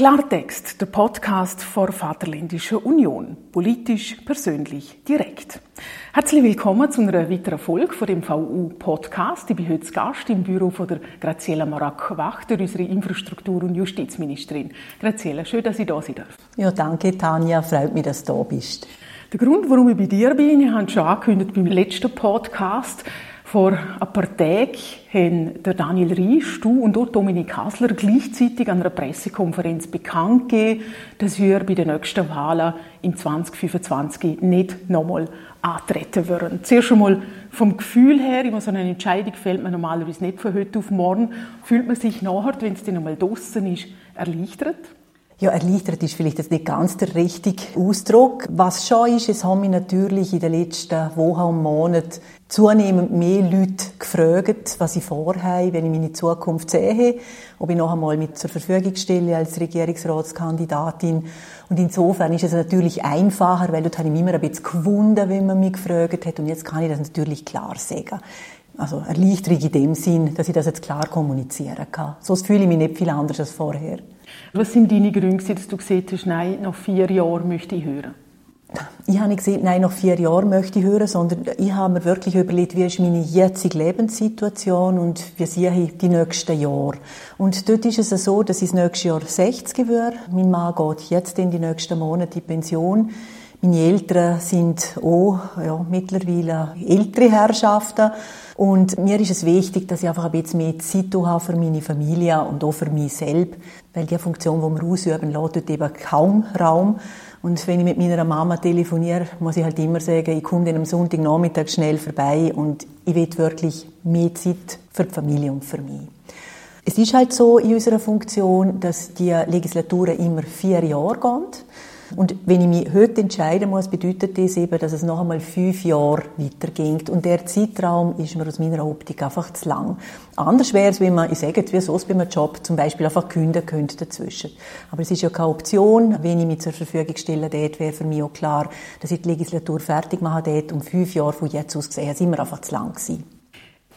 Klartext, der Podcast vor Vaterländischer Union. Politisch, persönlich, direkt. Herzlich willkommen zu einer weiteren Folge von dem VU-Podcast. Ich bin heute Gast im Büro von der Graziella Marak-Wachter, unsere Infrastruktur- und Justizministerin. Graziella, schön, dass ich da sein darf. Ja, danke, Tanja. Freut mich, dass du da bist. Der Grund, warum ich bei dir bin, ich habe schon angekündigt beim letzten Podcast, vor ein paar Tagen haben der Daniel Riesch, du und auch Dominik Hasler gleichzeitig an einer Pressekonferenz bekannt gegeben, dass wir bei den nächsten Wahlen im 2025 nicht nochmal antreten würden. Zuerst einmal vom Gefühl her, immer so eine Entscheidung fällt man normalerweise nicht von heute auf morgen, fühlt man sich nachher, wenn es dann nochmal draußen ist, erleichtert? Ja, erleichtert ist vielleicht jetzt nicht ganz der richtige Ausdruck. Was schon ist, es haben mich natürlich in den letzten Wochen und Monaten zunehmend mehr Leute gefragt, was ich vorhabe, wenn ich meine Zukunft sehe, ob ich noch einmal mit zur Verfügung stelle als Regierungsratskandidatin. Und insofern ist es natürlich einfacher, weil dort habe ich mich immer ein bisschen gewundert, wenn man mich gefragt hat. Und jetzt kann ich das natürlich klar sagen. Also Erleichterung in dem Sinn, dass ich das jetzt klar kommunizieren kann. Sonst fühle ich mich nicht viel anders als vorher. Was sind deine Gründe, dass du gesehen hast, nein, nach vier Jahren möchte ich hören? Ich habe nicht gesagt, nein, nach vier Jahren möchte ich hören, sondern ich habe mir wirklich überlegt, wie ist meine jetzige Lebenssituation und wie sehe ich die nächsten Jahre. Und dort ist es so, dass ich das nächste Jahr 60 werde. Mein Mann geht jetzt in die nächsten Monate in Pension. Meine Eltern sind auch ja, mittlerweile ältere Herrschaften. Und mir ist es wichtig, dass ich einfach ein bisschen mehr Zeit habe für meine Familie und auch für mich selbst. Weil die Funktion, die wir ausüben, lässt eben kaum Raum. Und wenn ich mit meiner Mama telefoniere, muss ich halt immer sagen, ich komme dann am Sonntagnachmittag schnell vorbei und ich will wirklich mehr Zeit für die Familie und für mich. Es ist halt so in unserer Funktion, dass die Legislaturen immer vier Jahre gehen. Und wenn ich mich heute entscheiden muss, bedeutet das eben, dass es noch einmal fünf Jahre weitergeht. Und der Zeitraum ist mir aus meiner Optik einfach zu lang. Anders wäre es, wenn man, ich sage jetzt, wie sonst bei einem Job, zum Beispiel einfach kündigen könnte dazwischen. Aber es ist ja keine Option. Wenn ich mich zur Verfügung stelle, dort wäre für mich auch klar, dass ich die Legislatur fertig mache dort. Um fünf Jahre von jetzt aus gesehen, sind wir einfach zu lang gewesen.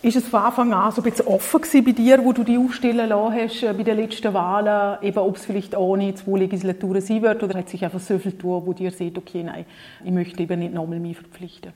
Ist es von Anfang an so ein bisschen offen gewesen bei dir, wo du die aufstellen lassen hast, äh, bei den letzten Wahlen, eben ob es vielleicht ohne zwei Legislaturen sein wird, oder hat sich einfach so viel tun, wo dir sagt, okay, nein, ich möchte eben nicht nochmal mich verpflichten?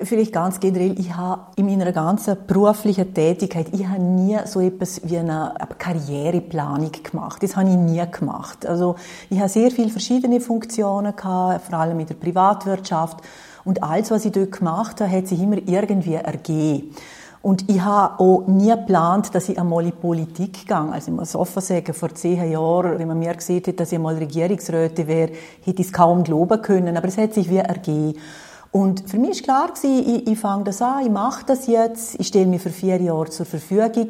Vielleicht ganz generell, ich habe in meiner ganzen beruflichen Tätigkeit, ich habe nie so etwas wie eine Karriereplanung gemacht. Das habe ich nie gemacht. Also ich habe sehr viele verschiedene Funktionen gehabt, vor allem in der Privatwirtschaft. Und alles, was ich dort gemacht habe, hat sich immer irgendwie ergeben. Und ich habe auch nie geplant, dass ich einmal in die Politik gehe. Also ich muss offen sagen, vor zehn Jahren, wenn man mir gesehen hätte, dass ich einmal Regierungsrätin wäre, hätte ich es kaum glauben können. Aber es hat sich wie ergeben. Und für mich war klar, ich, ich fange das an, ich mache das jetzt, ich stelle mich für vier Jahre zur Verfügung.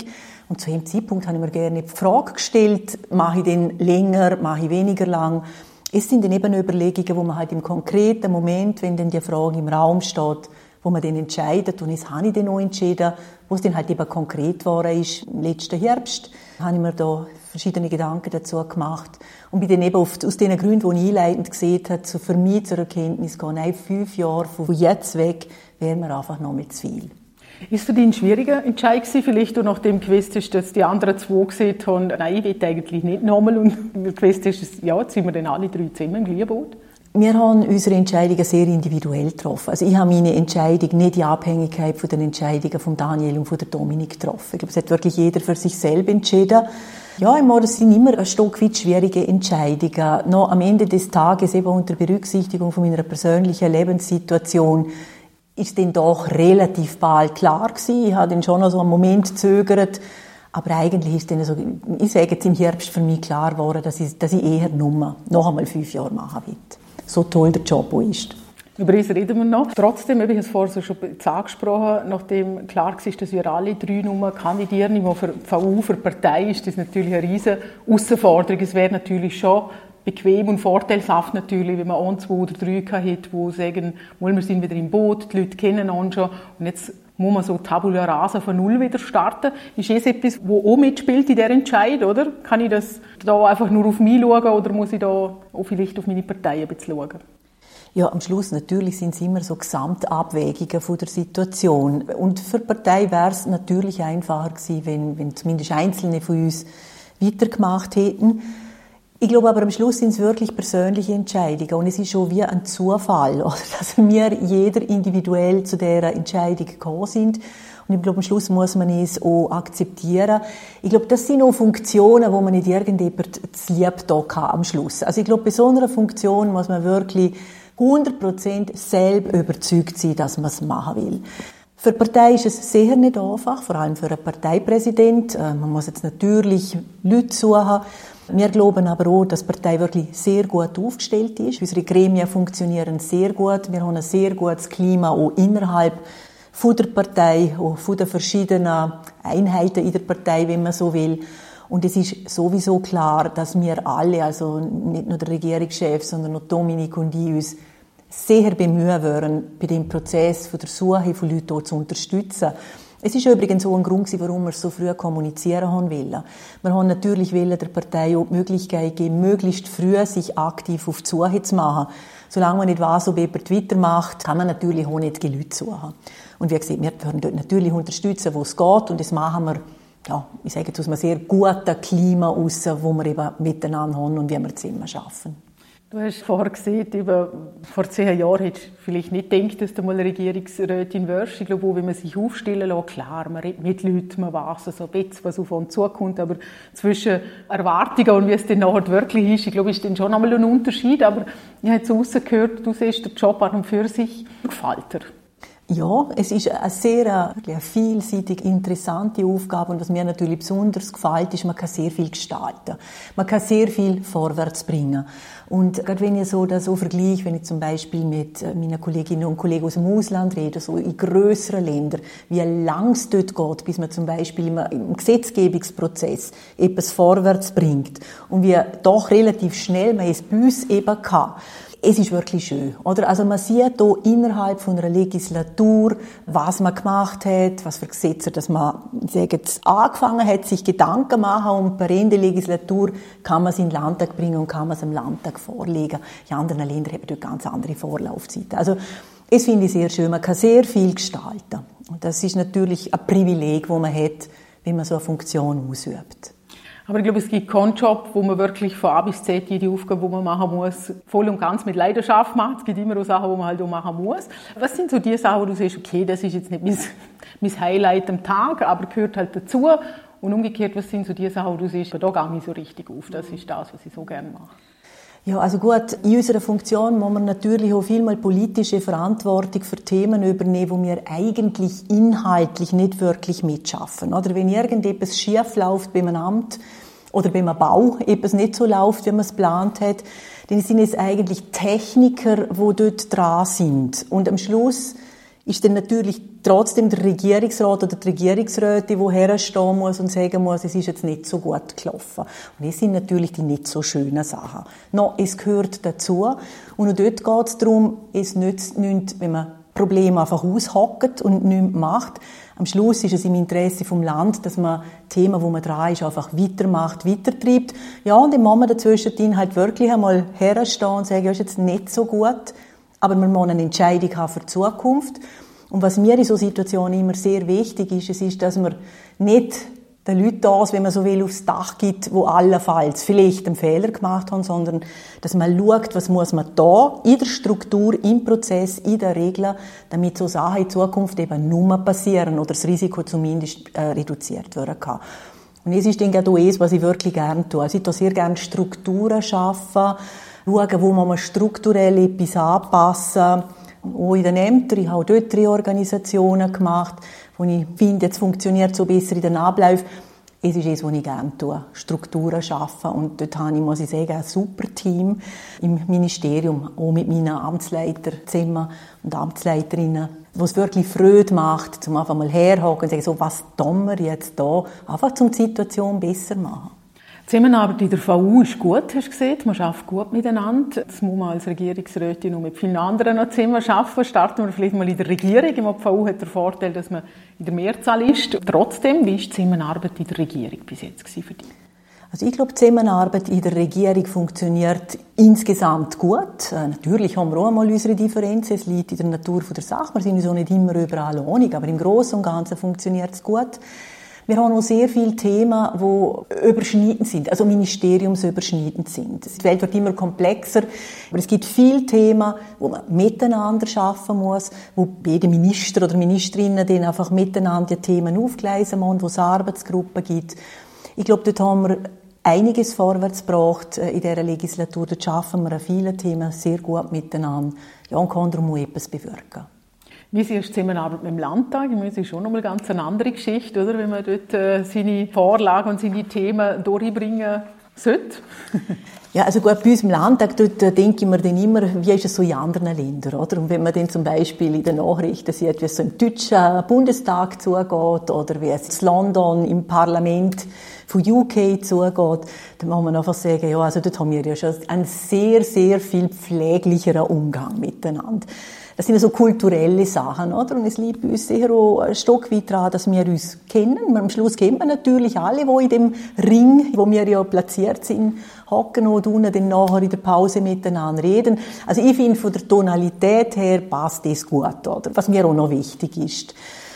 Und zu dem Zeitpunkt habe ich mir gerne die Frage gestellt, mache ich den länger, mache ich weniger lang. Es sind dann eben Überlegungen, wo man halt im konkreten Moment, wenn dann die Frage im Raum steht, wo man dann entscheidet. Und jetzt habe ich dann auch entschieden, wo es dann halt eben konkret geworden ist. Im letzten Herbst habe ich mir da verschiedene Gedanken dazu gemacht und bin dann eben auf, aus den Gründen, die ich einleitend gesehen habe, zu, für mich zur Erkenntnis gekommen, nein, fünf Jahre von jetzt weg wäre mir einfach noch mit zu viel. Ist für dich ein schwieriger Entscheid gewesen, vielleicht auch nachdem gewusst hast, dass die anderen zwei gesehen haben, nein, ich will eigentlich nicht nochmal und gewusst hast, ja, jetzt sind wir dann alle drei zusammen im gleichen? Wir haben unsere Entscheidungen sehr individuell getroffen. Also ich habe meine Entscheidung nicht in Abhängigkeit von den Entscheidungen von Daniel und von der Dominik getroffen. Ich glaube, es hat wirklich jeder für sich selbst entschieden. Ja, im Mord sind immer ein Stück weit schwierige Entscheidungen. Noch am Ende des Tages, eben unter Berücksichtigung von meiner persönlichen Lebenssituation, ist dann doch relativ bald klar gewesen. Ich habe dann schon noch so einen Moment gezögert. Aber eigentlich ist dann so, ich sage jetzt im Herbst für mich klar geworden, dass ich, dass ich eher nur noch einmal fünf Jahre machen will so toll der Job ist. Über das reden wir noch. Trotzdem, ich habe es vorher schon angesprochen, nachdem klar war, dass wir alle drei Nummern kandidieren, die für die VU, für die Partei ist das natürlich eine riesige Herausforderung. Es wäre natürlich schon bequem und vorteilhaft natürlich, wenn man ein, zwei oder drei hat, die sagen, wir sind wieder im Boot, die Leute kennen uns schon und jetzt muss man so Tabula Rasa von Null wieder starten. Ist das etwas, wo auch mitspielt in dieser Entscheid, oder? Kann ich das da einfach nur auf mich schauen oder muss ich da auch vielleicht auf meine Partei ein bisschen schauen? Ja, am Schluss natürlich sind es immer so Gesamtabwägungen von der Situation. Und für die Partei wäre es natürlich einfacher gewesen, wenn, wenn zumindest Einzelne von uns weitergemacht hätten. Ich glaube aber am Schluss sind es wirklich persönliche Entscheidungen und es ist schon wie ein Zufall, oder? dass wir jeder individuell zu dieser Entscheidung gekommen sind. Und ich glaube, am Schluss muss man es auch akzeptieren. Ich glaube, das sind auch Funktionen, wo man nicht irgendjemand zu lieb da kann am Schluss. Also ich glaube, bei so einer Funktion muss man wirklich 100% selbst überzeugt sein, dass man es machen will. Für die Partei ist es sicher nicht einfach, vor allem für einen Parteipräsident. Äh, man muss jetzt natürlich Leute suchen, wir glauben aber auch, dass die Partei wirklich sehr gut aufgestellt ist. Unsere Gremien funktionieren sehr gut. Wir haben ein sehr gutes Klima auch innerhalb der Partei, auch von den verschiedenen Einheiten in der Partei, wenn man so will. Und es ist sowieso klar, dass wir alle, also nicht nur der Regierungschef, sondern auch Dominik und ich, uns sehr bemühen würden, bei dem Prozess von der Suche von Leuten zu unterstützen. Es ist übrigens auch ein Grund, warum wir so früh kommunizieren haben wollen. Wir haben natürlich der Partei auch die Möglichkeit geben, möglichst früh sich aktiv auf die Suche zu machen. Solange man nicht weiß, ob jemand Twitter macht, kann man natürlich auch nicht die Leute suchen. Und wie gesagt, wir werden dort natürlich unterstützen, wo es geht. Und das machen wir, ja, ich sage jetzt aus einem sehr guten Klima raus, wo wir eben miteinander haben und wie wir immer schaffen. Du hast vorher gesehen, über, vor zehn Jahren hättest du vielleicht nicht gedacht, dass du mal Regierungsrätin wirst. Ich glaube auch, wenn man sich aufstellen lässt, klar, man redet mit Leuten, man weiß so ein bisschen, was auf uns zukommt, aber zwischen Erwartungen und wie es dann nachher wirklich ist, ich glaube, ist dann schon einmal ein Unterschied, aber ich habe jetzt rausgehört, du siehst, der Job an und für sich gefällt dir. Ja, es ist eine sehr eine vielseitig interessante Aufgabe und was mir natürlich besonders gefällt, ist, man kann sehr viel gestalten. Man kann sehr viel vorwärts bringen. Und gerade wenn ich so das so vergleiche, wenn ich zum Beispiel mit äh, meinen Kolleginnen und Kollegen aus dem Ausland rede, so in größeren Ländern, wie lang es dort geht, bis man zum Beispiel im Gesetzgebungsprozess etwas vorwärts bringt und wie doch relativ schnell man es bei uns eben kann es ist wirklich schön, oder? Also man sieht hier innerhalb von einer Legislatur, was man gemacht hat, was für Gesetze, dass man, sagen angefangen hat, sich Gedanken machen und bei Ende Legislatur kann man es in den Landtag bringen und kann man es im Landtag vorlegen. In anderen Ländern haben dort ganz andere Vorlaufzeiten. Also, es finde ich sehr schön. Man kann sehr viel gestalten. Und das ist natürlich ein Privileg, das man hat, wenn man so eine Funktion ausübt. Aber ich glaube, es gibt keinen Job, wo man wirklich von A bis Z jede Aufgabe, die man machen muss, voll und ganz mit Leidenschaft macht. Es gibt immer auch Sachen, die man halt auch machen muss. Was sind so die Sachen, wo du siehst, okay, das ist jetzt nicht mein, mein Highlight am Tag, aber gehört halt dazu. Und umgekehrt, was sind so die Sachen, wo du siehst, da gehe ich so richtig auf. Das ist das, was ich so gerne mache. Ja, also gut, in unserer Funktion muss man natürlich auch vielmal politische Verantwortung für Themen übernehmen, wo wir eigentlich inhaltlich nicht wirklich mitschaffen. Oder wenn irgendetwas schief läuft beim Amt oder beim Bau, etwas nicht so läuft, wie man es geplant hat, dann sind es eigentlich Techniker, wo dort dran sind. Und am Schluss ist dann natürlich trotzdem der Regierungsrat oder die Regierungsräte, die herstehen muss und sagen muss, es ist jetzt nicht so gut gelaufen. Und das sind natürlich die nicht so schönen Sachen. No, es gehört dazu. Und auch dort geht es darum, es nützt nichts, wenn man Probleme einfach aushockt und nichts macht. Am Schluss ist es im Interesse vom Land, dass man Themen, wo man dran ist, einfach weitermacht, weitertreibt. Ja, und muss man dazwischen halt wirklich einmal herstehen und sagen, ja, ist jetzt nicht so gut aber man muss eine Entscheidung haben für die Zukunft. Und was mir in so Situationen immer sehr wichtig ist, es ist, dass man nicht den Leuten das, wenn man so will, aufs Dach gibt, wo allenfalls vielleicht einen Fehler gemacht haben, sondern dass man schaut, was muss man da in der Struktur, im Prozess, in der Regel, damit so Sachen in Zukunft eben nur passieren oder das Risiko zumindest äh, reduziert werden kann. Und es ist dann auch das, was ich wirklich gerne tue. Also ich tue sehr gerne Strukturen schaffen, schauen, wo man strukturell etwas anpassen auch in den Ämtern. Ich habe dort drei Organisationen gemacht, wo ich finde, jetzt funktioniert so besser in den Abläufen. Es ist das, was ich gerne tue. Strukturen schaffen. Und dort habe ich, muss ich sagen, ein super Team im Ministerium, auch mit meinen Amtsleiterzimmer und Amtsleiterinnen, wo es wirklich Freude macht, zum einfach mal herhocken und sagen, so, was tun wir jetzt da? Einfach, um die Situation besser zu machen. Zusammenarbeit in der VU ist gut, hast du gesehen. Man arbeitet gut miteinander. Das muss man als Regierungsrätin und mit vielen anderen noch zusammen arbeiten. Starten wir vielleicht mal in der Regierung. Die VU hat den Vorteil, dass man in der Mehrzahl ist. Trotzdem, wie war die Zusammenarbeit in der Regierung bis jetzt für dich? Also ich glaube, die Zusammenarbeit in der Regierung funktioniert insgesamt gut. Äh, natürlich haben wir auch einmal unsere Differenzen. Es liegt in der Natur der Sache. Wir sind uns auch nicht immer überall einig, aber im Großen und Ganzen funktioniert es gut. Wir haben auch sehr viele Themen, die überschneidend sind, also ministeriumsüberschneidend sind. Die Welt wird immer komplexer, aber es gibt viele Themen, wo man miteinander schaffen muss, wo jede Minister oder Ministerinnen dann einfach miteinander die Themen aufgleisen müssen, wo es Arbeitsgruppen gibt. Ich glaube, dort haben wir einiges vorwärts gebracht äh, in dieser Legislatur. Dort schaffen wir an vielen Themen sehr gut miteinander. Ja, und kann darum etwas bewirken. Wie ist die Zusammenarbeit mit dem Landtag? Ich meine, das ist schon nochmal ganz eine andere Geschichte, oder? Wenn man dort äh, seine Vorlagen und seine Themen durchbringen sollte. Ja, also gut, bei uns im Landtag, dort äh, denke ich mir dann immer, wie ist es so in anderen Ländern, oder? Und wenn man dann zum Beispiel in den Nachrichten sieht, wie es so im deutschen Bundestag zugeht, oder wie es in London im Parlament von UK zugeht, dann muss man einfach sagen, ja, also dort haben wir ja schon einen sehr, sehr viel pfleglicheren Umgang miteinander. Das sind so kulturelle Sachen, oder? Und es liegt uns sehr auch ein Stück weit daran, dass wir uns kennen. Am Schluss kennt man natürlich alle, die in dem Ring, wo wir ja platziert sind, hocken und unten dann nachher in der Pause miteinander reden. Also ich finde, von der Tonalität her passt das gut, oder? Was mir auch noch wichtig ist.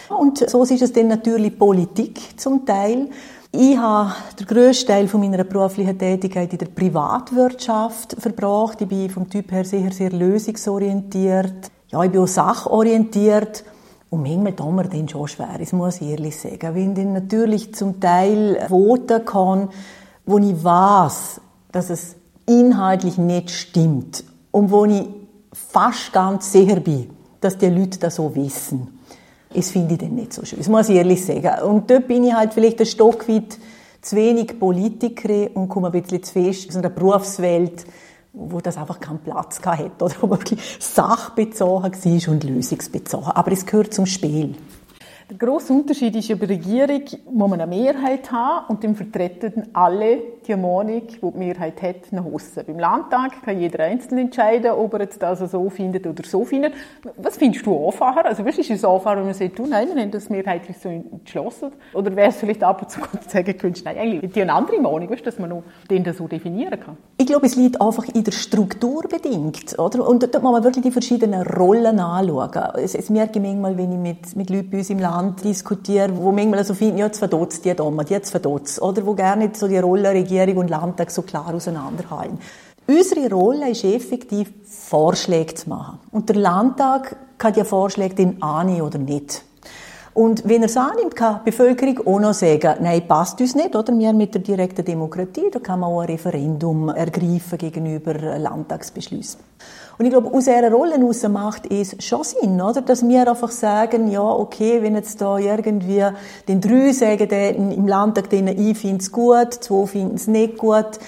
Und so ist es dann natürlich Politik zum Teil. Ich habe den grössten Teil meiner beruflichen Tätigkeit in der Privatwirtschaft verbracht. Ich bin vom Typ her sehr, sehr lösungsorientiert ja, ich bin auch sachorientiert und manchmal tut mir dann schon schwer, das muss ich ehrlich sagen. Wenn dann natürlich zum Teil voten kann, wo ich weiß, dass es inhaltlich nicht stimmt und wo ich fast ganz sicher bin, dass die Leute das so wissen. Das finde ich dann nicht so schön. Das muss ich ehrlich sagen. Und dort bin ich halt vielleicht ein Stück weit zu wenig Politikerin und komme ein bisschen zu fest aus einer Berufswelt, wo das einfach keinen Platz hatte oder wo man wirklich sachbezogen war und lösungsbezogen. Aber es gehört zum Spiel. Der grosse Unterschied ist, der Regierung muss man eine Mehrheit haben und dann vertreten alle die Meinung, die die Mehrheit hat, nach außen. Beim Landtag kann jeder einzeln entscheiden, ob er jetzt das so findet oder so findet. Was findest du einfacher? Also, was ist es einfacher, wenn man sagt, du, nein, wir haben das mehrheitlich so entschlossen? Oder wäre es vielleicht ab und zu sagen, könntest, nein, eigentlich die eine andere Meinung, weißt, dass man den das so definieren kann? Ich glaube, es liegt einfach in der Struktur bedingt, oder? Und dort muss man wirklich die verschiedenen Rollen anschauen. Es, es merke ich manchmal, wenn ich mit, mit Leuten bei uns im Land diskutiere, wo manchmal so finden, ja, jetzt verdotzt die da, die jetzt verdotzt, oder? Wo gerne so die Rolle Regierung und Landtag so klar auseinanderhalten. Unsere Rolle ist effektiv, Vorschläge zu machen. Und der Landtag kann die Vorschläge dann annehmen oder nicht. Und wenn er es annimmt, kann die Bevölkerung auch noch sagen, nein, passt uns nicht, oder? Wir mit der direkten Demokratie, da kann man auch ein Referendum ergreifen gegenüber Landtagsbeschlüssen. Und ich glaube, aus dieser Rolle heraus macht es schon Sinn, oder? Dass wir einfach sagen, ja, okay, wenn jetzt da irgendwie den drei sagen, im Landtag, denen ich finde es gut, zwei finden es nicht gut.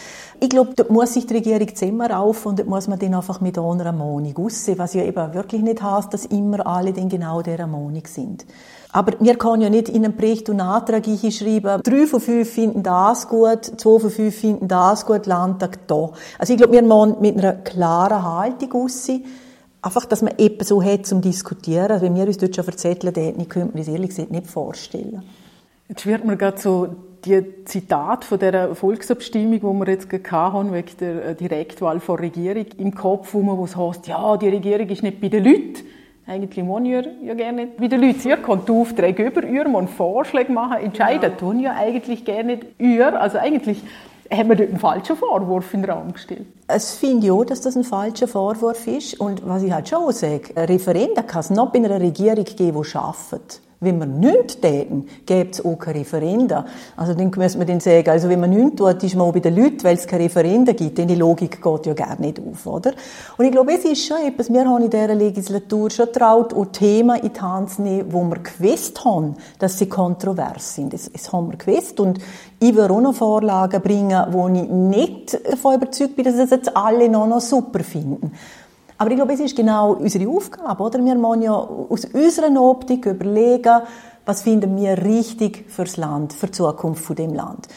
Ich glaube, dort muss sich die Regierung Zimmer auf und dort muss man dann einfach mit einer Meinung aussehen, was ja eben wirklich nicht heißt, dass immer alle dann genau dieser Meinung sind. Aber wir können ja nicht in einem Bericht und Antrag schreiben, drei von fünf finden das gut, zwei von fünf finden das gut, Landtag da. Also ich glaube, wir müssen mit einer klaren Haltung aussehen. Einfach, dass man etwas so hat zum Diskutieren. Also wenn wir uns dort schon verzetteln hätten, könnte mir das ehrlich gesagt nicht vorstellen. Jetzt schwirrt mir gerade so die Zitat von der Volksabstimmung, die wir jetzt gehabt haben, wegen der äh, Direktwahl von Regierung, im Kopf, wo man was heißt, ja, die Regierung ist nicht bei den Leuten. Eigentlich wollen wir ja gerne wie die Leute. Ihr könnt Aufträge über, ihr müsst Vorschläge machen, entscheiden ja. tun ja eigentlich gerne ihr. Also eigentlich haben wir dort einen falschen Vorwurf in den Raum gestellt. Es finde ich auch, dass das ein falscher Vorwurf ist. Und was ich halt schon sage, ein Referendum kann es noch bei einer Regierung geben, die arbeitet. Wenn wir nichts täten, gäbe es auch keine Referenda. Also dann müsste man dann sagen, also wenn man nichts tut, ist man auch bei den Leuten, weil es keine Referenda gibt. Denn die Logik geht ja gar nicht auf, oder? Und ich glaube, es ist schon etwas, wir haben in dieser Legislatur schon traut, auch Themen in die Hand zu nehmen, wo wir gewusst haben, dass sie kontrovers sind. Das, das haben wir gewusst. Und ich würde auch noch Vorlagen bringen, wo ich nicht davon überzeugt bin, dass es jetzt alle noch, noch super finden. Aber ich glaube, es ist genau unsere Aufgabe, oder? Wir müssen ja aus unserer Optik überlegen, was finden wir richtig fürs Land, für die Zukunft von dem Land.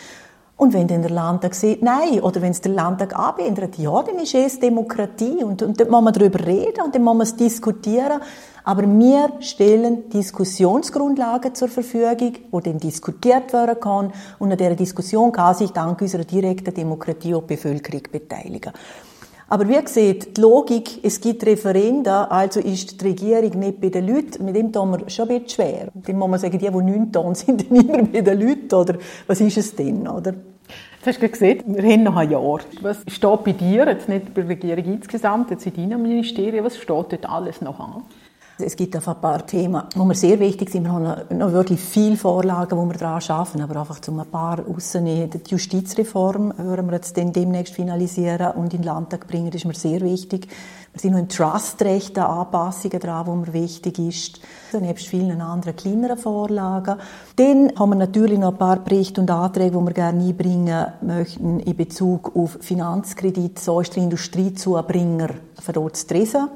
Und wenn dann der Landtag sagt, nein, oder wenn es der Landtag abändert, ja, dann ist es Demokratie und, und dann muss man darüber reden und dann muss man es diskutieren. Aber wir stellen Diskussionsgrundlagen zur Verfügung, wo dann diskutiert werden kann und an dieser Diskussion kann sich dank unserer direkten Demokratie auch die Bevölkerung beteiligen. Aber wie gesagt, die Logik, es gibt Referenden, also ist die Regierung nicht bei den Leuten. Mit dem tun wir schon ein bisschen schwer. Dann muss man sagen, die, die nicht tun, sind dann immer bei den Leuten, oder? Was ist es denn, oder? Jetzt hast du gesehen, wir haben noch ein Jahr. Was steht bei dir, jetzt nicht bei der Regierung insgesamt, jetzt in deinem Ministerium, was steht dort alles noch an? Es gibt ein paar Themen, die mir sehr wichtig sind. Wir haben noch wirklich viele Vorlagen, wo wir daran arbeiten, aber einfach zum ein paar rausnehmen. Die Justizreform würden wir jetzt demnächst finalisieren und in den Landtag bringen, das ist mir sehr wichtig. Wir sind noch in Trustrechten Anpassungen dran, wo mir wichtig ist. Nebst vielen anderen kleineren Vorlagen. Dann haben wir natürlich noch ein paar Berichte und Anträge, die wir gerne einbringen möchten in Bezug auf Finanzkredit, so ist der Industriezubringer für dort zu lesen.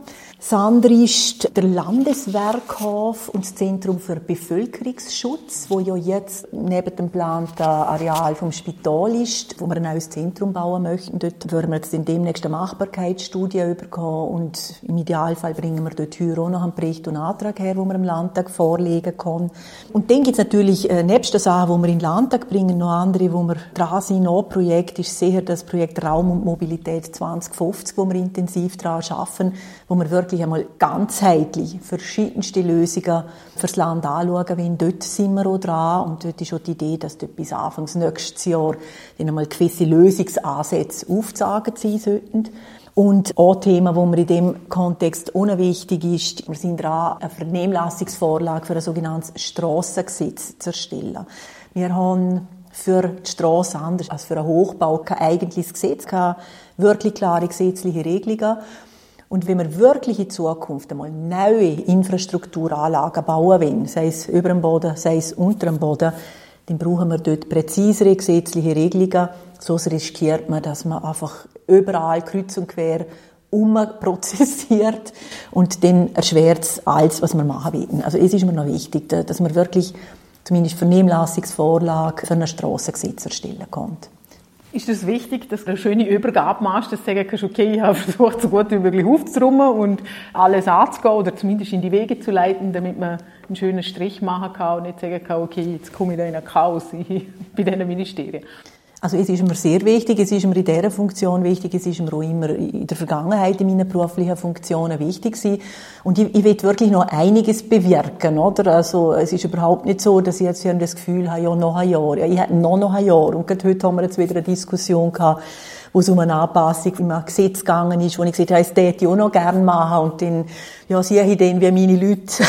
Das ist der Landeswerkhof und das Zentrum für Bevölkerungsschutz, wo ja jetzt neben dem geplanten Areal vom Spital ist, wo wir ein neues Zentrum bauen möchten. Dort würden wir jetzt in demnächst eine Machbarkeitsstudie überkommen und im Idealfall bringen wir dort hier auch noch einen Bericht und Antrag her, wo wir im Landtag vorlegen können. Und dann gibt es natürlich äh, nebst den Sachen, die wir in den Landtag bringen, noch andere, wo wir dran sind. Ein Projekt ist sicher das Projekt Raum und Mobilität 2050, wo wir intensiv daran arbeiten, wo wir wirklich einmal ganzheitlich verschiedenste Lösungen fürs Land anschauen wollen. Dort sind wir auch dran und dort ist auch die Idee, dass dort bis Anfang nächstes Jahr dann einmal gewisse Lösungsansätze aufzeigen sein sollten. Und auch Thema, wo mir in dem Kontext unwichtig ist, wir sind dran, eine Vernehmlassungsvorlage für ein sogenanntes Strassengesetz zu erstellen. Wir haben für die Strasse anders als für einen Hochbau kein eigentliches Gesetz, keine wirklich klare gesetzliche Regelungen. Und wenn wir wirklich in Zukunft einmal neue Infrastrukturanlagen bauen wollen, sei es über dem Boden, sei es unter dem Boden, dann brauchen wir dort präzisere gesetzliche Regelungen. Sonst riskiert man, dass man einfach überall kreuz und quer umprozessiert und dann erschwert es alles, was wir machen wollen. Also es ist mir noch wichtig, dass man wirklich zumindest Vernehmlassungsvorlage für ein Strassengesetz erstellen kann ist es wichtig, dass du eine schöne Übergabe machst, dass du sagen kannst, okay, ich habe versucht, so gut wie möglich aufzuräumen und alles anzugehen oder zumindest in die Wege zu leiten, damit man einen schönen Strich machen kann und nicht sagen kann, okay, jetzt komme ich da in ein Chaos bei diesen Ministerien. Also es ist mir sehr wichtig, es ist mir in dieser Funktion wichtig, es ist mir auch immer in der Vergangenheit in meinen beruflichen Funktionen wichtig gewesen. Und ich, ich will wirklich noch einiges bewirken, oder? Also es ist überhaupt nicht so, dass ich jetzt das Gefühl habe, ja, noch ein Jahr, ja, ich hätte noch, noch ein Jahr. Und gerade heute haben wir jetzt wieder eine Diskussion gehabt, wo es um eine Anpassung im Gesetz gegangen ist, wo ich gesagt habe, das täte ich auch noch gerne machen. Und dann, ja, sehe ich dann, wie meine Leute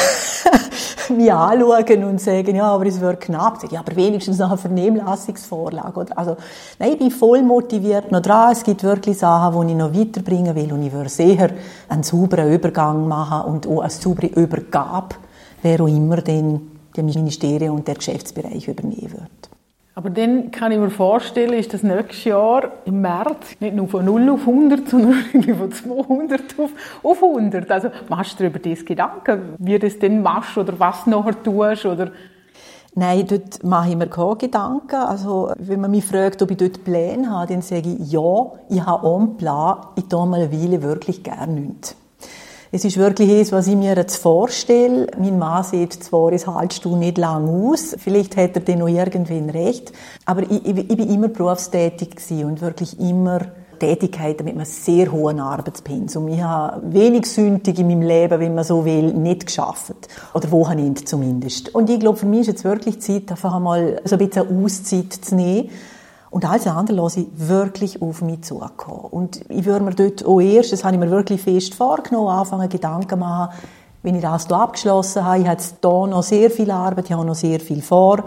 mich anschauen und sagen, ja, aber es wird knapp. Sage, ja, aber wenigstens noch eine Vernehmlassungsvorlage. Also, nein, ich bin voll motiviert noch dran. Es gibt wirklich Sachen, die ich noch weiterbringen will und ich würde sicher einen sauberen Übergang machen und auch eine saubere Übergabe, wer auch immer dann die Ministerien und der Geschäftsbereich übernehmen wird. Aber dann kann ich mir vorstellen, ist das nächstes Jahr im März nicht nur von 0 auf 100, sondern von 200 auf, auf 100. Also machst du dir über das Gedanken, wie du das denn machst oder was du nachher tust? Oder Nein, dort mache ich mir keine Gedanken. Also, wenn man mich fragt, ob ich dort Pläne habe, dann sage ich, ja, ich habe auch einen Plan. Ich tue mal eine Weile wirklich gerne nichts. Es ist wirklich das, was ich mir jetzt vorstelle. Mein Mann sieht zwar, es haltest du nicht lang aus. Vielleicht hat er dann noch irgendwann recht. Aber ich, ich, ich bin immer berufstätig und wirklich immer Tätigkeiten mit einem sehr hohen Arbeitspensum. Ich habe wenig Sündig in meinem Leben, wenn man so will, nicht geschafft. Oder Wochenende zumindest. Und ich glaube, für mich ist jetzt wirklich Zeit, einfach einmal so ein bisschen Auszeit zu nehmen und alles andere lasse ich wirklich auf mich zukommen. Und ich würde mir dort auch erst, das habe ich mir wirklich fest vorgenommen, anfangen Gedanken machen, wenn ich das hier abgeschlossen habe, ich habe hier noch sehr viel Arbeit, ich habe noch sehr viel vor,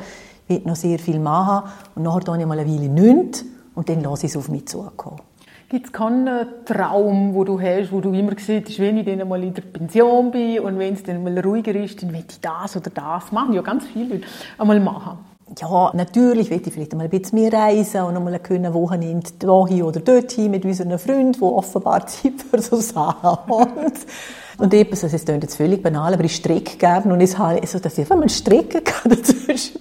ich will noch sehr viel machen und nachher tue ich mal eine Weile nichts und dann lasse ich es auf mich zukommen. Gibt es keinen Traum, wo du hast, wo du immer gesagt hast, wenn ich dann mal in der Pension bin und wenn es dann mal ruhiger ist, dann will ich das oder das machen? Ja, ganz Leute einmal machen ja, natürlich will ich vielleicht mal ein bisschen mehr reisen und einmal können Wochenende hier oder dort hin mit unseren Freunden, die offenbar Zeit für so Sachen haben. Und etwas, also es klingt jetzt völlig banal, aber ich strecke gerne und es habe, also, dass ich einfach mal strecken kann dazwischen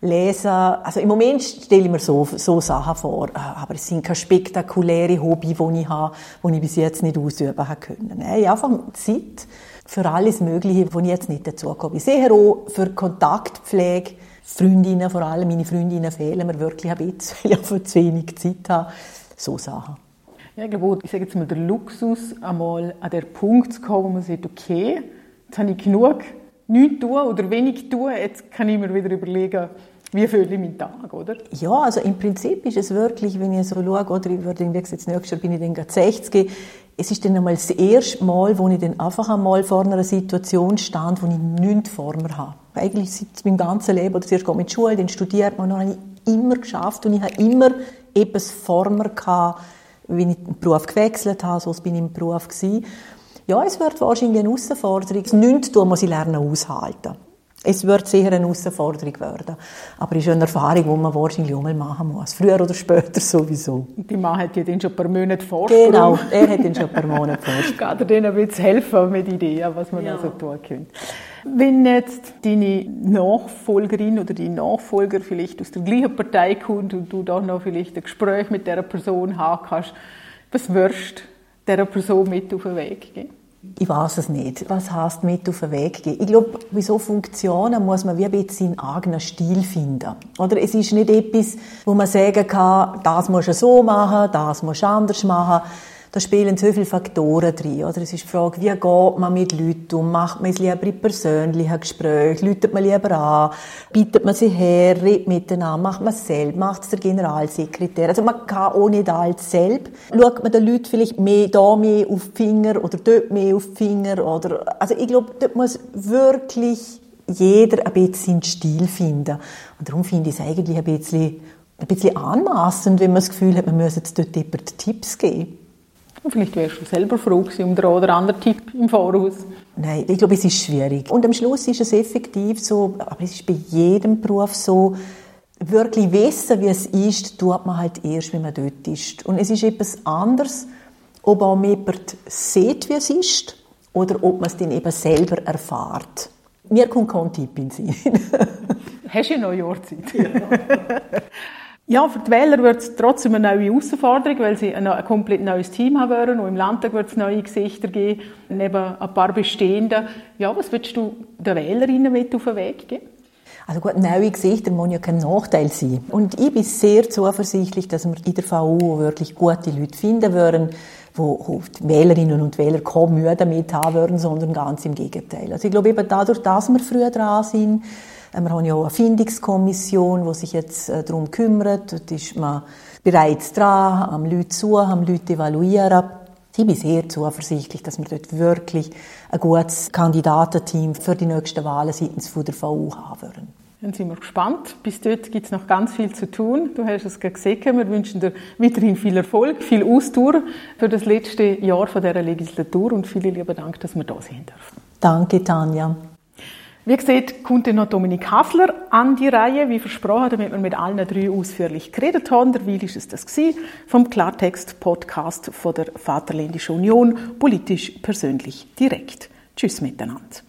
lesen. Also im Moment stelle ich mir so, so Sachen vor, aber es sind keine spektakuläre Hobby, die ich habe, die ich bis jetzt nicht ausüben habe können. Nein, einfach Zeit für alles Mögliche, wo ich jetzt nicht dazu komme. Ich sehe auch für Kontaktpflege, Freundinnen, vor allem meine Freundinnen fehlen mir wirklich ein bisschen, weil ich einfach zu wenig Zeit habe. So Sachen. Ja, ich glaube, ich sage jetzt mal, der Luxus, einmal an den Punkt zu kommen, wo man sagt, okay, jetzt habe ich genug, nichts tun oder wenig tun, jetzt kann ich mir wieder überlegen, wie fühle ich meinen Tag, oder? Ja, also im Prinzip ist es wirklich, wenn ich so schaue, oder ich würde jetzt nächstes Jahr bin ich dann gerade 60, es ist dann einmal das erste Mal, wo ich dann einfach einmal vor einer Situation stand, wo ich nichts vor mir habe. Eigentlich seit meinem ganzen Leben, oder zuerst mit Schule, dann studiert man, und dann habe ich immer geschafft und ich habe immer etwas vor mir gehabt, wenn ich den Beruf gewechselt habe, so bin ich im Beruf gewesen. Ja, es wird wahrscheinlich eine Herausforderung. Nichts tun muss ich lernen aushalten. Es wird sicher eine Herausforderung werden. Aber es ist eine Erfahrung, die man wahrscheinlich auch mal machen muss. Früher oder später sowieso. Die Mann hat ja dann schon ein paar Monate Vorsprung. Genau, er hat dann schon ein paar Monate Vorsprung. Geht er denen ein bisschen helfen mit Ideen, was man ja. also tun könnte. Wenn jetzt deine Nachfolgerin oder dein Nachfolger vielleicht aus der gleichen Partei kommt und du da noch vielleicht ein Gespräch mit dieser Person haben kannst, was wirst du dieser Person mit auf den Weg geben? Ich weiß es nicht. Was heißt mit auf den Weg gehen? Ich glaube, bei so Funktionen muss man wie ein bisschen seinen eigenen Stil finden. Oder es ist nicht etwas, wo man sagen kann, das musst du so machen, das musst du anders machen da spielen so viele Faktoren drin. Oder? Es ist die Frage, wie geht man mit Leuten um? Macht man es lieber in persönlichen Gesprächen? Läutet man lieber an? Bietet man sie her? Redet miteinander? Macht man es selbst? Macht es der Generalsekretär? Also man kann auch nicht alles selbst. Schaut man den Leuten vielleicht mehr, da mehr auf die Finger oder dort mehr auf die Finger? Oder, also ich glaube, dort muss wirklich jeder ein bisschen seinen Stil finden. Und darum finde ich es eigentlich ein bisschen, ein bisschen anmaßend, wenn man das Gefühl hat, man müsse jetzt dort jemand Tipps geben. Und vielleicht wärst du selber froh gewesen um den oder anderen Tipp im Voraus. Nein, ich glaube, es ist schwierig. Und am Schluss ist es effektiv so, aber es ist bei jedem Beruf so, wirklich wissen, wie es ist, tut man halt erst, wenn man dort ist. Und es ist etwas anderes, ob auch jemand sieht, wie es ist, oder ob man es dann eben selber erfahrt. Mir kommt kein Tipp in den Sinn. Hast du ja noch Jahrzeit? Ja. Ja, für die Wähler wird es trotzdem eine neue Herausforderung, weil sie ein, ein komplett neues Team haben werden. Und im Landtag wird es neue Gesichter geben, neben ein paar bestehenden. Ja, was würdest du den Wählerinnen mit auf den Weg geben? Also gut, neue Gesichter muss ja kein Nachteil sein. Und ich bin sehr zuversichtlich, dass wir in der VU wirklich gute Leute finden werden, wo die Wählerinnen und Wähler keine Mühe damit haben würden, sondern ganz im Gegenteil. Also ich glaube eben dadurch, dass wir früher dran sind, wir haben ja auch eine Findungskommission, die sich jetzt äh, darum kümmert. Dort ist man bereits dran, am Leute suchen, am Leute evaluieren. Ich bin sehr zuversichtlich, dass wir dort wirklich ein gutes Kandidatenteam für die nächsten Wahlen seitens der VU haben werden. Dann sind wir gespannt. Bis dort gibt es noch ganz viel zu tun. Du hast es gesehen. Wir wünschen dir weiterhin viel Erfolg, viel Ausdauer für das letzte Jahr dieser Legislatur und vielen lieben Dank, dass wir da sein dürfen. Danke, Tanja. Wie gesagt, kommt noch Dominik Hassler an die Reihe, wie versprochen, damit wir mit allen drei ausführlich geredet haben. Derweil ist es das gewesen, vom Klartext-Podcast von der Vaterländischen Union, politisch, persönlich, direkt. Tschüss miteinander.